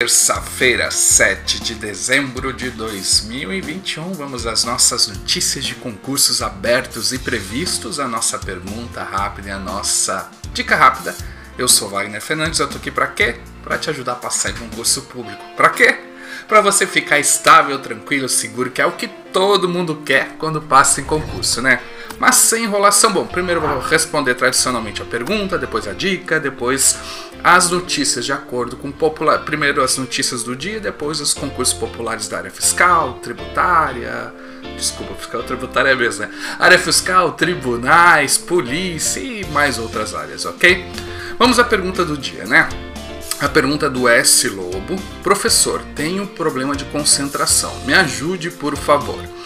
Terça-feira, 7 de dezembro de 2021, vamos às nossas notícias de concursos abertos e previstos, a nossa pergunta rápida e a nossa dica rápida. Eu sou Wagner Fernandes, eu tô aqui para quê? Para te ajudar a passar em concurso público. Para quê? Para você ficar estável, tranquilo, seguro, que é o que todo mundo quer quando passa em concurso, né? Mas sem enrolação. Bom, primeiro vou responder tradicionalmente a pergunta, depois a dica, depois as notícias de acordo com popular, primeiro as notícias do dia, depois os concursos populares da área fiscal, tributária, desculpa, fiscal tributária é mesmo, né? Área fiscal, tribunais, polícia e mais outras áreas, ok? Vamos à pergunta do dia, né? A pergunta do S Lobo, professor, tenho problema de concentração, me ajude por favor.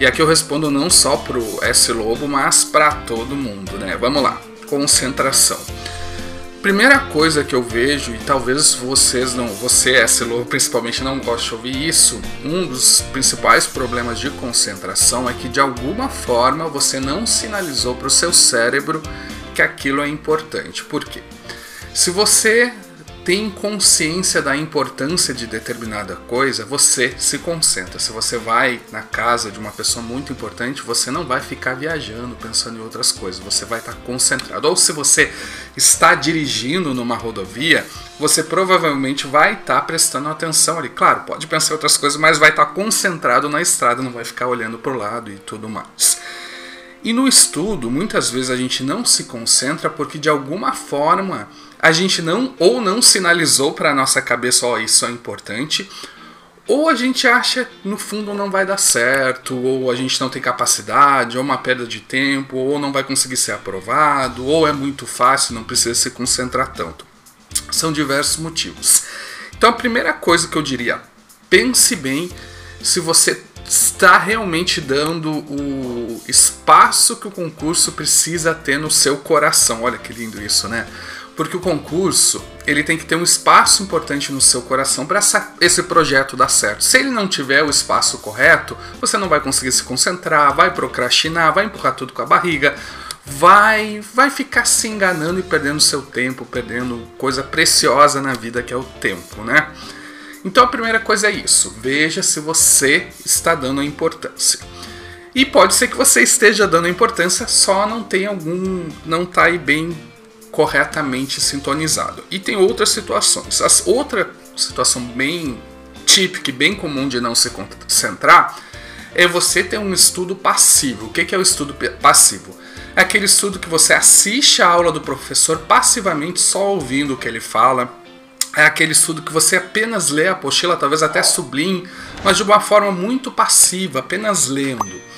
E aqui eu respondo não só pro S Lobo, mas para todo mundo, né? Vamos lá, concentração. Primeira coisa que eu vejo, e talvez vocês não, você, SLO, principalmente não goste de ouvir isso, um dos principais problemas de concentração é que de alguma forma você não sinalizou para o seu cérebro que aquilo é importante. Por quê? Se você tem consciência da importância de determinada coisa, você se concentra. Se você vai na casa de uma pessoa muito importante, você não vai ficar viajando, pensando em outras coisas, você vai estar concentrado. Ou se você está dirigindo numa rodovia, você provavelmente vai estar prestando atenção ali. Claro, pode pensar em outras coisas, mas vai estar concentrado na estrada, não vai ficar olhando para o lado e tudo mais. E no estudo, muitas vezes a gente não se concentra porque de alguma forma a gente não ou não sinalizou para a nossa cabeça, ó, oh, isso é importante, ou a gente acha no fundo não vai dar certo, ou a gente não tem capacidade, ou uma perda de tempo, ou não vai conseguir ser aprovado, ou é muito fácil, não precisa se concentrar tanto. São diversos motivos. Então a primeira coisa que eu diria, pense bem se você está realmente dando o espaço que o concurso precisa ter no seu coração. Olha que lindo isso, né? Porque o concurso, ele tem que ter um espaço importante no seu coração para esse projeto dar certo. Se ele não tiver o espaço correto, você não vai conseguir se concentrar, vai procrastinar, vai empurrar tudo com a barriga, vai vai ficar se enganando e perdendo seu tempo, perdendo coisa preciosa na vida que é o tempo, né? Então a primeira coisa é isso. Veja se você está dando importância. E pode ser que você esteja dando importância, só não tem algum. não está aí bem corretamente sintonizado. E tem outras situações. As, outra situação bem típica e bem comum de não se concentrar é você ter um estudo passivo. O que é o estudo passivo? É aquele estudo que você assiste a aula do professor passivamente, só ouvindo o que ele fala, é aquele estudo que você apenas lê a apostila, talvez até sublinhe, mas de uma forma muito passiva, apenas lendo.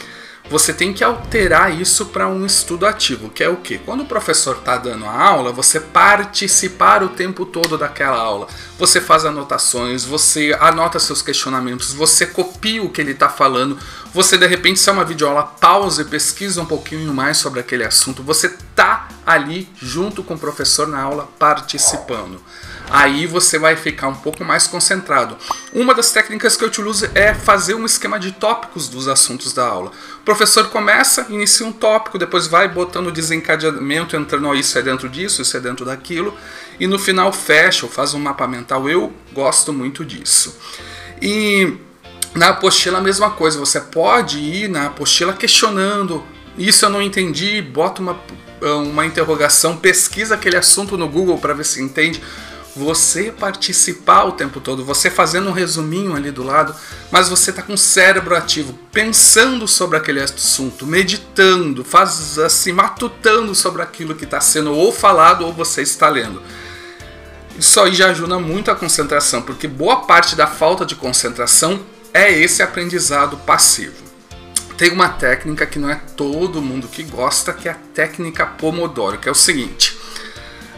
Você tem que alterar isso para um estudo ativo, que é o que? Quando o professor está dando a aula, você participar o tempo todo daquela aula. Você faz anotações, você anota seus questionamentos, você copia o que ele está falando, você de repente, se é uma videoaula, pausa e pesquisa um pouquinho mais sobre aquele assunto. Você tá ali junto com o professor na aula participando aí você vai ficar um pouco mais concentrado. Uma das técnicas que eu utilizo é fazer um esquema de tópicos dos assuntos da aula. O professor começa, inicia um tópico, depois vai botando desencadeamento, entrando, isso é dentro disso, isso é dentro daquilo, e no final fecha ou faz um mapa mental. Eu gosto muito disso. E na apostila a mesma coisa, você pode ir na apostila questionando, isso eu não entendi, bota uma, uma interrogação, pesquisa aquele assunto no Google para ver se entende você participar o tempo todo, você fazendo um resuminho ali do lado, mas você está com o cérebro ativo, pensando sobre aquele assunto, meditando, faz assim, matutando sobre aquilo que está sendo ou falado ou você está lendo. Isso aí já ajuda muito a concentração, porque boa parte da falta de concentração é esse aprendizado passivo. Tem uma técnica que não é todo mundo que gosta, que é a técnica Pomodoro, que é o seguinte: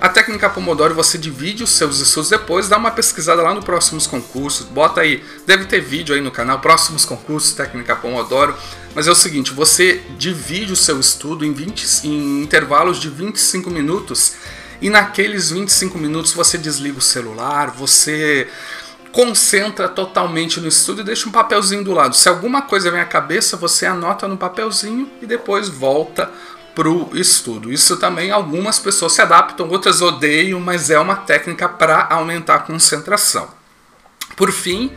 a técnica Pomodoro você divide os seus estudos depois, dá uma pesquisada lá no próximos concursos, bota aí, deve ter vídeo aí no canal, próximos concursos, técnica Pomodoro. Mas é o seguinte, você divide o seu estudo em, 20, em intervalos de 25 minutos e naqueles 25 minutos você desliga o celular, você concentra totalmente no estudo e deixa um papelzinho do lado. Se alguma coisa vem à cabeça, você anota no papelzinho e depois volta para o estudo. Isso também algumas pessoas se adaptam, outras odeiam, mas é uma técnica para aumentar a concentração. Por fim,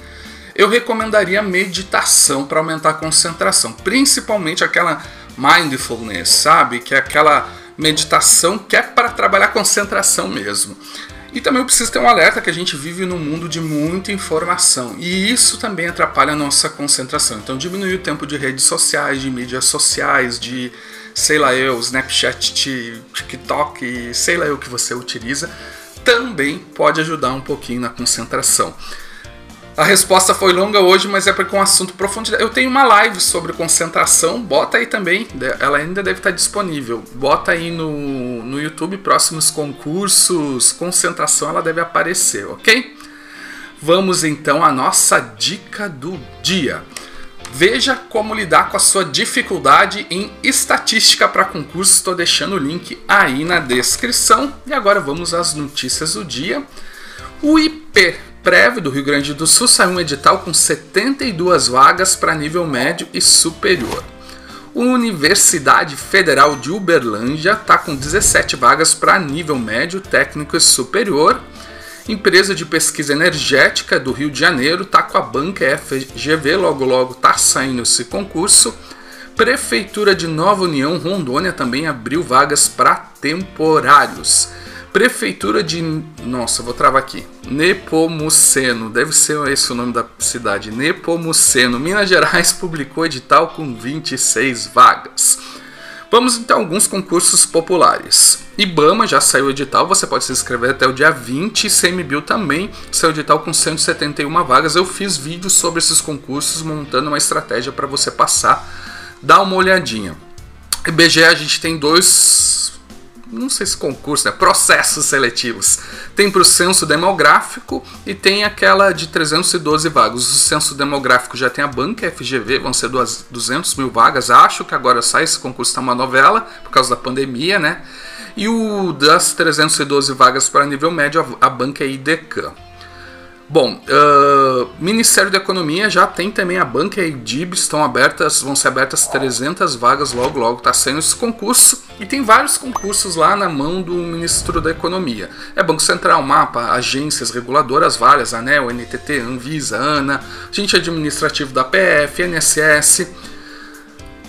eu recomendaria meditação para aumentar a concentração, principalmente aquela mindfulness, sabe? Que é aquela meditação que é para trabalhar concentração mesmo. E também eu preciso ter um alerta que a gente vive num mundo de muita informação e isso também atrapalha a nossa concentração. Então diminuir o tempo de redes sociais, de mídias sociais, de sei lá eu, Snapchat, TikTok, sei lá eu que você utiliza, também pode ajudar um pouquinho na concentração. A resposta foi longa hoje, mas é porque é um assunto profundidade. Eu tenho uma live sobre concentração, bota aí também, ela ainda deve estar disponível. Bota aí no, no YouTube, próximos concursos, concentração, ela deve aparecer, ok? Vamos então à nossa dica do dia. Veja como lidar com a sua dificuldade em estatística para concurso. Estou deixando o link aí na descrição. E agora vamos às notícias do dia. O IP Prev do Rio Grande do Sul saiu um edital com 72 vagas para nível médio e superior. Universidade Federal de Uberlândia está com 17 vagas para nível médio, técnico e superior. Empresa de pesquisa energética do Rio de Janeiro está com a banca FGV, logo logo está saindo esse concurso. Prefeitura de Nova União, Rondônia, também abriu vagas para temporários. Prefeitura de. Nossa, vou travar aqui. Nepomuceno, deve ser esse o nome da cidade. Nepomuceno, Minas Gerais publicou edital com 26 vagas. Vamos então a alguns concursos populares. IBAMA já saiu o edital, você pode se inscrever até o dia 20. CMBio também saiu o edital com 171 vagas. Eu fiz vídeos sobre esses concursos, montando uma estratégia para você passar. Dá uma olhadinha. IBGE a gente tem dois não sei se concurso, né? processos seletivos. Tem para o censo demográfico e tem aquela de 312 vagas. O censo demográfico já tem a banca FGV, vão ser 200 mil vagas. Acho que agora sai esse concurso, está uma novela por causa da pandemia, né? E o das 312 vagas para nível médio, a banca é IDECAM. Bom, uh, Ministério da Economia já tem também a banca e a IDIB, estão abertas, vão ser abertas 300 vagas logo logo, está saindo esse concurso e tem vários concursos lá na mão do Ministro da Economia. É Banco Central, MAPA, agências reguladoras várias, ANEL, NTT, Anvisa, ANA, agente administrativo da PF, NSS.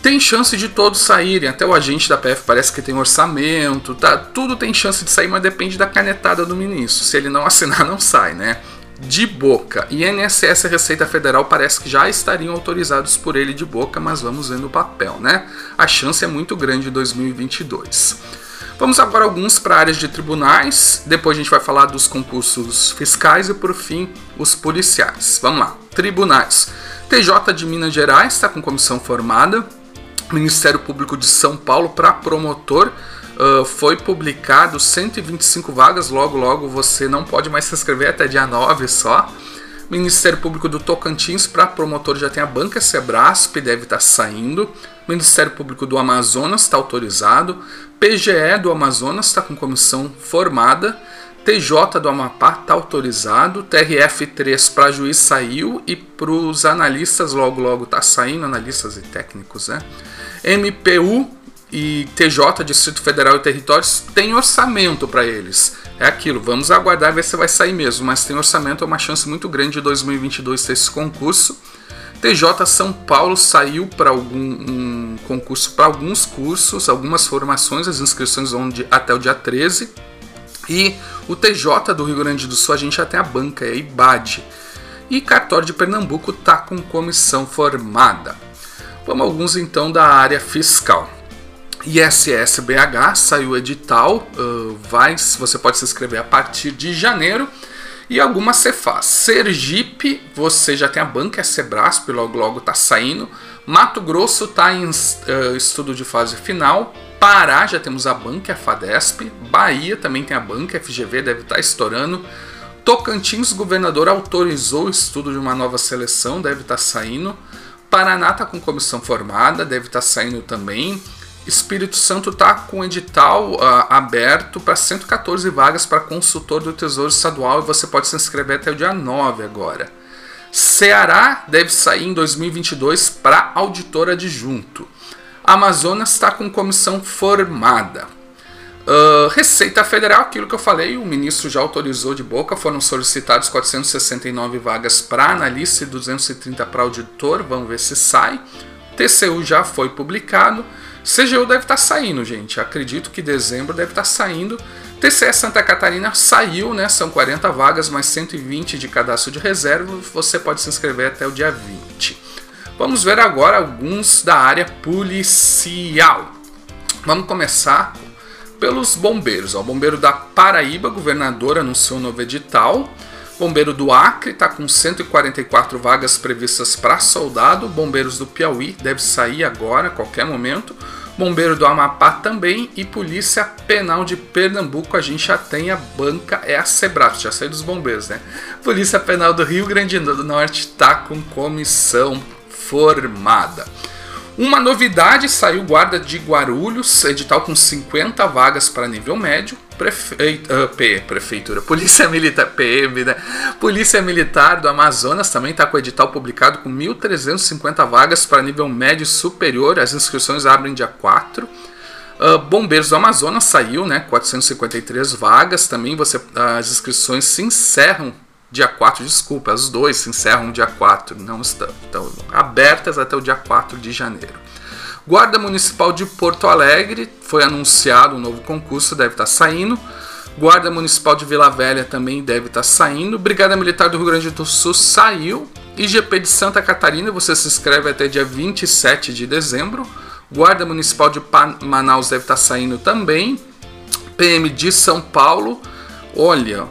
Tem chance de todos saírem, até o agente da PF parece que tem orçamento, tá? Tudo tem chance de sair, mas depende da canetada do ministro. Se ele não assinar, não sai, né? De boca. INSS e Receita Federal parece que já estariam autorizados por ele de boca, mas vamos ver no papel, né? A chance é muito grande em 2022. Vamos agora alguns para áreas de tribunais, depois a gente vai falar dos concursos fiscais e por fim os policiais. Vamos lá. Tribunais. TJ de Minas Gerais está com comissão formada. Ministério Público de São Paulo para promotor Uh, foi publicado 125 vagas, logo logo você não pode mais se inscrever até dia 9 só. Ministério Público do Tocantins para promotor já tem a banca Sebrasp, deve estar tá saindo. Ministério Público do Amazonas está autorizado. PGE do Amazonas está com comissão formada. TJ do Amapá está autorizado. TRF3 para juiz saiu e para os analistas logo logo está saindo, analistas e técnicos, né? MPU e TJ, Distrito Federal e Territórios, tem orçamento para eles. É aquilo, vamos aguardar ver se vai sair mesmo, mas tem orçamento, é uma chance muito grande de 2022 ter esse concurso. TJ São Paulo saiu para algum um concurso para alguns cursos, algumas formações, as inscrições vão de, até o dia 13. E o TJ do Rio Grande do Sul, a gente já tem a banca, é a IBAD. E Cartório de Pernambuco está com comissão formada. Vamos alguns então da área fiscal. ISSBH saiu o edital, uh, vai, você pode se inscrever a partir de janeiro. E algumas Cefaz. Sergipe, você já tem a banca, é Sebrasp, logo logo está saindo. Mato Grosso está em uh, estudo de fase final. Pará já temos a banca, a Fadesp. Bahia também tem a banca, FGV deve estar tá estourando. Tocantins, governador autorizou o estudo de uma nova seleção, deve estar tá saindo. Paraná está com comissão formada, deve estar tá saindo também. Espírito Santo está com edital uh, aberto para 114 vagas para consultor do Tesouro Estadual e você pode se inscrever até o dia 9 agora. Ceará deve sair em 2022 para auditor adjunto. Amazonas está com comissão formada. Uh, Receita Federal, aquilo que eu falei, o ministro já autorizou de boca, foram solicitados 469 vagas para analista e 230 para auditor, vamos ver se sai. TCU já foi publicado. CGU deve estar tá saindo, gente. Acredito que dezembro deve estar tá saindo. TCE Santa Catarina saiu, né? São 40 vagas, mais 120 de cadastro de reserva. Você pode se inscrever até o dia 20. Vamos ver agora alguns da área policial. Vamos começar pelos bombeiros. O bombeiro da Paraíba, governador, anunciou um novo edital. Bombeiro do Acre está com 144 vagas previstas para soldado. Bombeiros do Piauí deve sair agora, qualquer momento. Bombeiro do Amapá também e Polícia Penal de Pernambuco. A gente já tem a banca, é a Sebrato, já saiu dos bombeiros, né? Polícia Penal do Rio Grande do Norte está com comissão formada. Uma novidade saiu guarda de Guarulhos, edital com 50 vagas para nível médio. Prefeito, uh, P, prefeitura, Polícia Militar, PM, né? Polícia Militar do Amazonas também está com o edital publicado com 1.350 vagas para nível médio superior. As inscrições abrem dia 4. Uh, ah, Bombeiros do Amazonas saiu, né? 453 vagas também. Você, as inscrições se encerram dia 4, desculpa, as dois se encerram dia 4, não estão, estão abertas até o dia 4 de janeiro. Guarda Municipal de Porto Alegre, foi anunciado um novo concurso, deve estar saindo. Guarda Municipal de Vila Velha também deve estar saindo. Brigada Militar do Rio Grande do Sul saiu. IGP de Santa Catarina, você se inscreve até dia 27 de dezembro. Guarda Municipal de Manaus deve estar saindo também. PM de São Paulo, olha,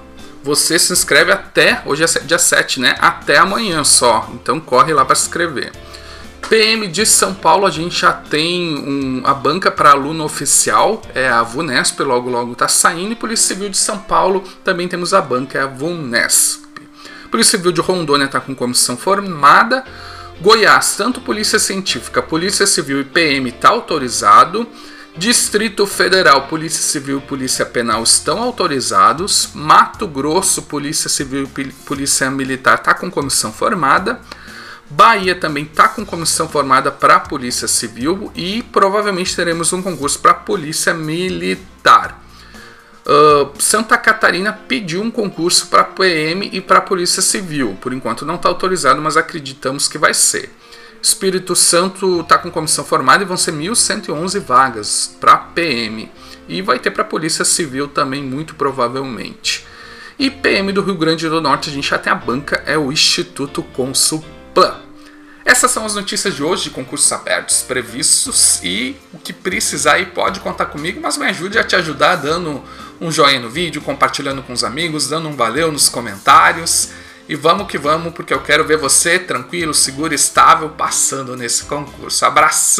você se inscreve até, hoje é dia 7, né? Até amanhã só. Então corre lá para se inscrever. PM de São Paulo, a gente já tem um, a banca para aluno oficial, é a VUNESP, logo logo está saindo. E Polícia Civil de São Paulo também temos a banca, é a VUNESP. Polícia Civil de Rondônia está com comissão formada. Goiás, tanto Polícia Científica, Polícia Civil e PM está autorizado. Distrito Federal, Polícia Civil e Polícia Penal estão autorizados. Mato Grosso, Polícia Civil e Polícia Militar está com comissão formada. Bahia também está com comissão formada para Polícia Civil e provavelmente teremos um concurso para Polícia Militar. Uh, Santa Catarina pediu um concurso para PM e para Polícia Civil. Por enquanto não está autorizado, mas acreditamos que vai ser. Espírito Santo está com comissão formada e vão ser 1.111 vagas para PM. E vai ter para Polícia Civil também, muito provavelmente. E PM do Rio Grande do Norte, a gente já tem a banca, é o Instituto Consulpan. Essas são as notícias de hoje de concursos abertos previstos e o que precisar aí pode contar comigo, mas me ajude a te ajudar dando um joinha no vídeo, compartilhando com os amigos, dando um valeu nos comentários. E vamos que vamos, porque eu quero ver você tranquilo, seguro, estável, passando nesse concurso. Abração!